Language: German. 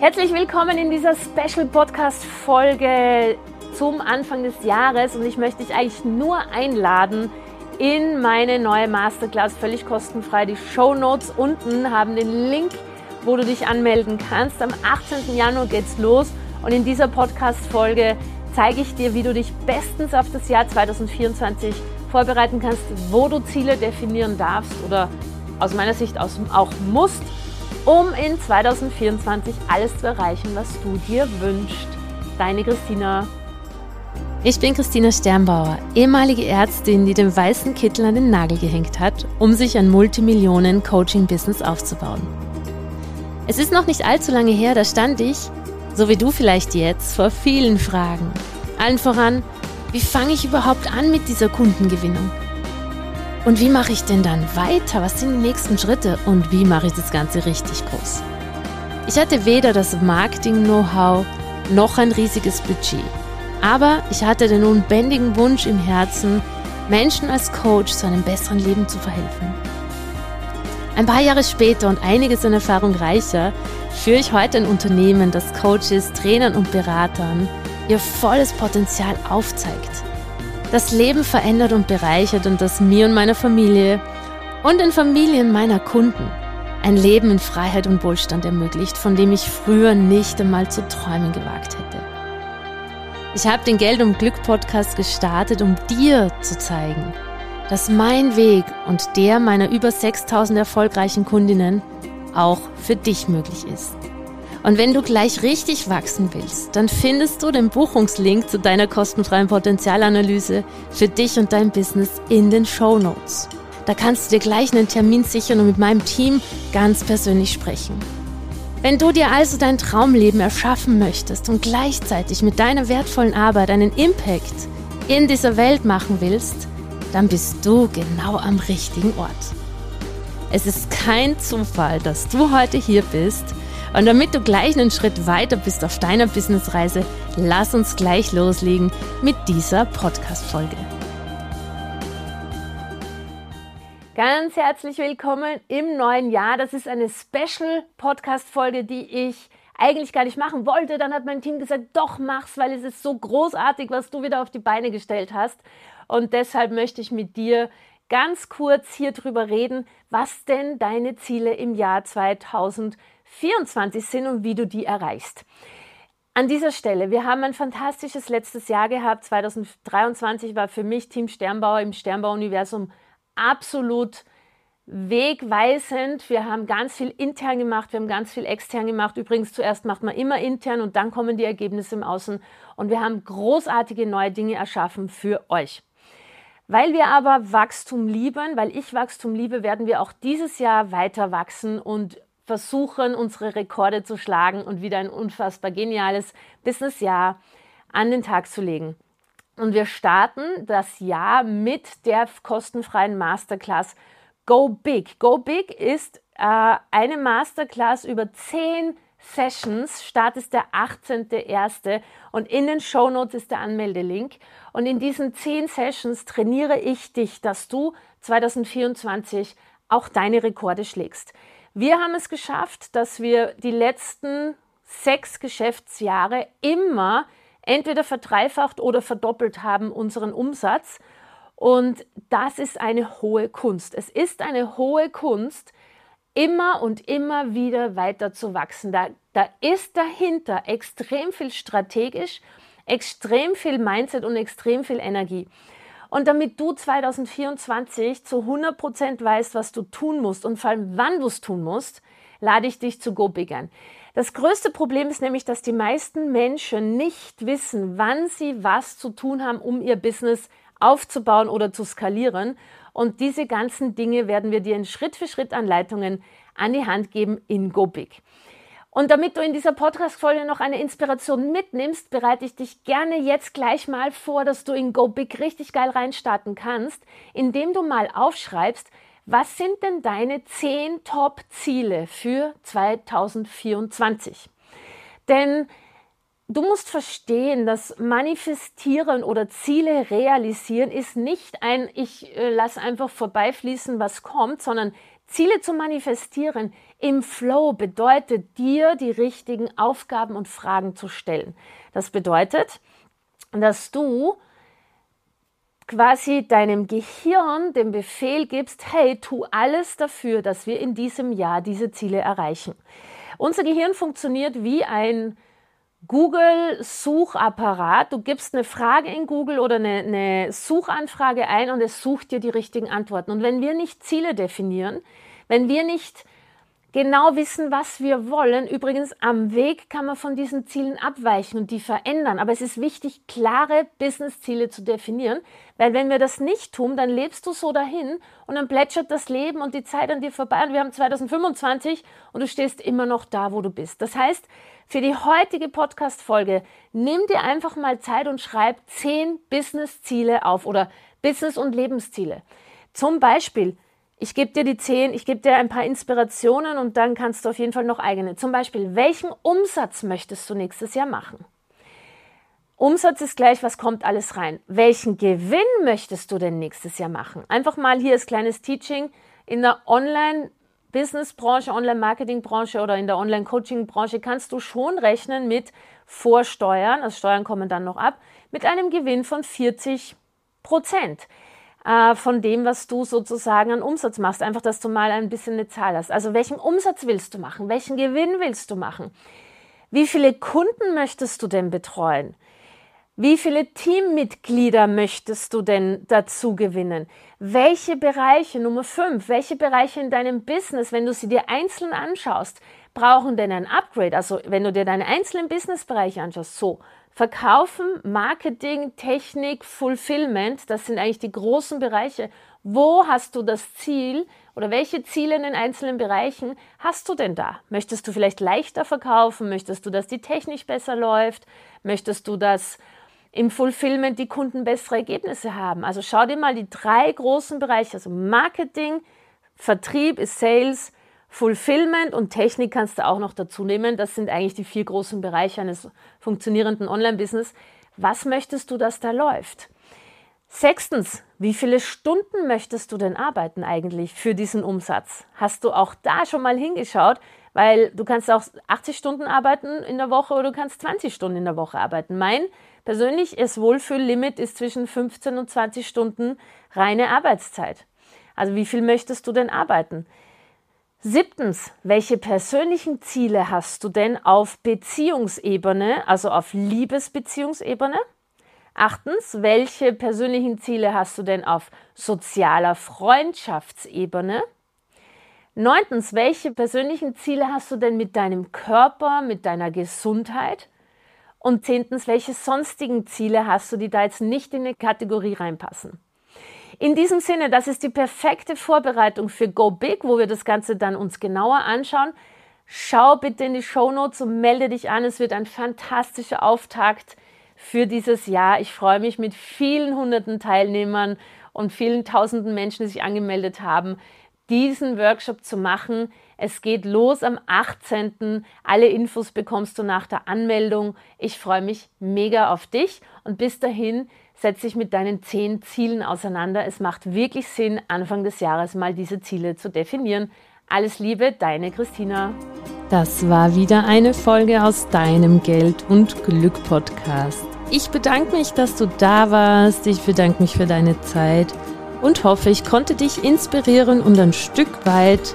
Herzlich willkommen in dieser Special Podcast Folge zum Anfang des Jahres und ich möchte dich eigentlich nur einladen in meine neue Masterclass völlig kostenfrei. Die Show Notes unten haben den Link, wo du dich anmelden kannst. Am 18. Januar geht's los und in dieser Podcast Folge zeige ich dir, wie du dich bestens auf das Jahr 2024 vorbereiten kannst, wo du Ziele definieren darfst oder aus meiner Sicht auch musst um in 2024 alles zu erreichen, was du dir wünschst. Deine Christina. Ich bin Christina Sternbauer, ehemalige Ärztin, die den weißen Kittel an den Nagel gehängt hat, um sich ein Multimillionen-Coaching-Business aufzubauen. Es ist noch nicht allzu lange her, da stand ich, so wie du vielleicht jetzt, vor vielen Fragen. Allen voran, wie fange ich überhaupt an mit dieser Kundengewinnung? Und wie mache ich denn dann weiter? Was sind die nächsten Schritte? Und wie mache ich das Ganze richtig groß? Ich hatte weder das Marketing-Know-how noch ein riesiges Budget. Aber ich hatte den unbändigen Wunsch im Herzen, Menschen als Coach zu einem besseren Leben zu verhelfen. Ein paar Jahre später und einiges an Erfahrung reicher führe ich heute ein Unternehmen, das Coaches, Trainern und Beratern ihr volles Potenzial aufzeigt das Leben verändert und bereichert und das mir und meiner Familie und den Familien meiner Kunden ein Leben in Freiheit und Wohlstand ermöglicht, von dem ich früher nicht einmal zu träumen gewagt hätte. Ich habe den Geld und Glück Podcast gestartet, um dir zu zeigen, dass mein Weg und der meiner über 6000 erfolgreichen Kundinnen auch für dich möglich ist. Und wenn du gleich richtig wachsen willst, dann findest du den Buchungslink zu deiner kostenfreien Potenzialanalyse für dich und dein Business in den Show Notes. Da kannst du dir gleich einen Termin sichern und mit meinem Team ganz persönlich sprechen. Wenn du dir also dein Traumleben erschaffen möchtest und gleichzeitig mit deiner wertvollen Arbeit einen Impact in dieser Welt machen willst, dann bist du genau am richtigen Ort. Es ist kein Zufall, dass du heute hier bist und damit du gleich einen Schritt weiter bist auf deiner Businessreise, lass uns gleich loslegen mit dieser Podcast-Folge. Ganz herzlich willkommen im neuen Jahr. Das ist eine Special-Podcast-Folge, die ich eigentlich gar nicht machen wollte. Dann hat mein Team gesagt, doch mach's, weil es ist so großartig, was du wieder auf die Beine gestellt hast. Und deshalb möchte ich mit dir ganz kurz hier drüber reden, was denn deine Ziele im Jahr 2020 24 sind und wie du die erreichst. An dieser Stelle, wir haben ein fantastisches letztes Jahr gehabt. 2023 war für mich Team Sternbauer im Sternbau-Universum absolut wegweisend. Wir haben ganz viel intern gemacht, wir haben ganz viel extern gemacht. Übrigens, zuerst macht man immer intern und dann kommen die Ergebnisse im Außen. Und wir haben großartige neue Dinge erschaffen für euch. Weil wir aber Wachstum lieben, weil ich Wachstum liebe, werden wir auch dieses Jahr weiter wachsen und versuchen, unsere Rekorde zu schlagen und wieder ein unfassbar geniales Businessjahr an den Tag zu legen. Und wir starten das Jahr mit der kostenfreien Masterclass Go Big. Go Big ist äh, eine Masterclass über zehn Sessions. Start ist der 18.01. und in den Show Notes ist der Anmeldelink. Und in diesen zehn Sessions trainiere ich dich, dass du 2024 auch deine Rekorde schlägst. Wir haben es geschafft, dass wir die letzten sechs Geschäftsjahre immer entweder verdreifacht oder verdoppelt haben unseren Umsatz. Und das ist eine hohe Kunst. Es ist eine hohe Kunst, immer und immer wieder weiter zu wachsen. Da, da ist dahinter extrem viel strategisch, extrem viel Mindset und extrem viel Energie. Und damit du 2024 zu 100% weißt, was du tun musst und vor allem wann du es tun musst, lade ich dich zu Go Big ein. Das größte Problem ist nämlich, dass die meisten Menschen nicht wissen, wann sie was zu tun haben, um ihr Business aufzubauen oder zu skalieren. Und diese ganzen Dinge werden wir dir in Schritt-für-Schritt-Anleitungen an die Hand geben in Go Big. Und damit du in dieser Podcast-Folge noch eine Inspiration mitnimmst, bereite ich dich gerne jetzt gleich mal vor, dass du in Go Big richtig geil reinstarten kannst, indem du mal aufschreibst, was sind denn deine 10 Top-Ziele für 2024? Denn du musst verstehen, dass Manifestieren oder Ziele realisieren ist nicht ein, ich äh, lasse einfach vorbeifließen, was kommt, sondern Ziele zu manifestieren im Flow bedeutet dir die richtigen Aufgaben und Fragen zu stellen. Das bedeutet, dass du quasi deinem Gehirn den Befehl gibst, hey, tu alles dafür, dass wir in diesem Jahr diese Ziele erreichen. Unser Gehirn funktioniert wie ein Google-Suchapparat. Du gibst eine Frage in Google oder eine, eine, Suchanfrage ein und es sucht dir die richtigen Antworten. Und wenn wir nicht Ziele definieren, wenn wir nicht genau wissen, was wir wollen. Übrigens, am Weg kann man von diesen Zielen abweichen und die verändern. Aber es ist wichtig, klare Business-Ziele zu definieren, weil wenn wir das nicht tun, dann lebst du so dahin und dann plätschert das Leben und die Zeit an dir vorbei und wir haben 2025 und du stehst immer noch da, wo du bist. Das heißt, für die heutige Podcast-Folge nimm dir einfach mal Zeit und schreib zehn Business-Ziele auf oder Business- und Lebensziele. Zum Beispiel, ich gebe dir die zehn, ich gebe dir ein paar Inspirationen und dann kannst du auf jeden Fall noch eigene. Zum Beispiel, welchen Umsatz möchtest du nächstes Jahr machen? Umsatz ist gleich, was kommt alles rein. Welchen Gewinn möchtest du denn nächstes Jahr machen? Einfach mal hier als kleines Teaching in der Online-Business-Branche, Online-Marketing-Branche oder in der Online-Coaching-Branche kannst du schon rechnen mit Vorsteuern, also Steuern kommen dann noch ab, mit einem Gewinn von 40 Prozent äh, von dem, was du sozusagen an Umsatz machst. Einfach, dass du mal ein bisschen eine Zahl hast. Also welchen Umsatz willst du machen? Welchen Gewinn willst du machen? Wie viele Kunden möchtest du denn betreuen? Wie viele Teammitglieder möchtest du denn dazu gewinnen? Welche Bereiche, Nummer fünf, welche Bereiche in deinem Business, wenn du sie dir einzeln anschaust, brauchen denn ein Upgrade? Also wenn du dir deine einzelnen Businessbereiche anschaust, so Verkaufen, Marketing, Technik, Fulfillment, das sind eigentlich die großen Bereiche. Wo hast du das Ziel oder welche Ziele in den einzelnen Bereichen hast du denn da? Möchtest du vielleicht leichter verkaufen? Möchtest du, dass die Technik besser läuft? Möchtest du, dass im Fulfillment die Kunden bessere Ergebnisse haben? Also schau dir mal die drei großen Bereiche, also Marketing, Vertrieb ist Sales, Fulfillment und Technik kannst du auch noch dazu nehmen. Das sind eigentlich die vier großen Bereiche eines funktionierenden Online-Business. Was möchtest du, dass da läuft? Sechstens, wie viele Stunden möchtest du denn arbeiten eigentlich für diesen Umsatz? Hast du auch da schon mal hingeschaut? Weil du kannst auch 80 Stunden arbeiten in der Woche oder du kannst 20 Stunden in der Woche arbeiten. Mein persönliches Wohlfühllimit ist zwischen 15 und 20 Stunden reine Arbeitszeit. Also wie viel möchtest du denn arbeiten? Siebtens, welche persönlichen Ziele hast du denn auf Beziehungsebene, also auf Liebesbeziehungsebene? Achtens, welche persönlichen Ziele hast du denn auf sozialer Freundschaftsebene? Neuntens, welche persönlichen Ziele hast du denn mit deinem Körper, mit deiner Gesundheit? Und zehntens, welche sonstigen Ziele hast du, die da jetzt nicht in eine Kategorie reinpassen? In diesem Sinne, das ist die perfekte Vorbereitung für Go Big, wo wir das Ganze dann uns genauer anschauen. Schau bitte in die Show Notes und melde dich an. Es wird ein fantastischer Auftakt für dieses Jahr. Ich freue mich mit vielen hunderten Teilnehmern und vielen tausenden Menschen, die sich angemeldet haben, diesen Workshop zu machen. Es geht los am 18. Alle Infos bekommst du nach der Anmeldung. Ich freue mich mega auf dich und bis dahin setz dich mit deinen zehn Zielen auseinander. Es macht wirklich Sinn, Anfang des Jahres mal diese Ziele zu definieren. Alles Liebe, deine Christina. Das war wieder eine Folge aus deinem Geld und Glück Podcast. Ich bedanke mich, dass du da warst. Ich bedanke mich für deine Zeit und hoffe, ich konnte dich inspirieren und ein Stück weit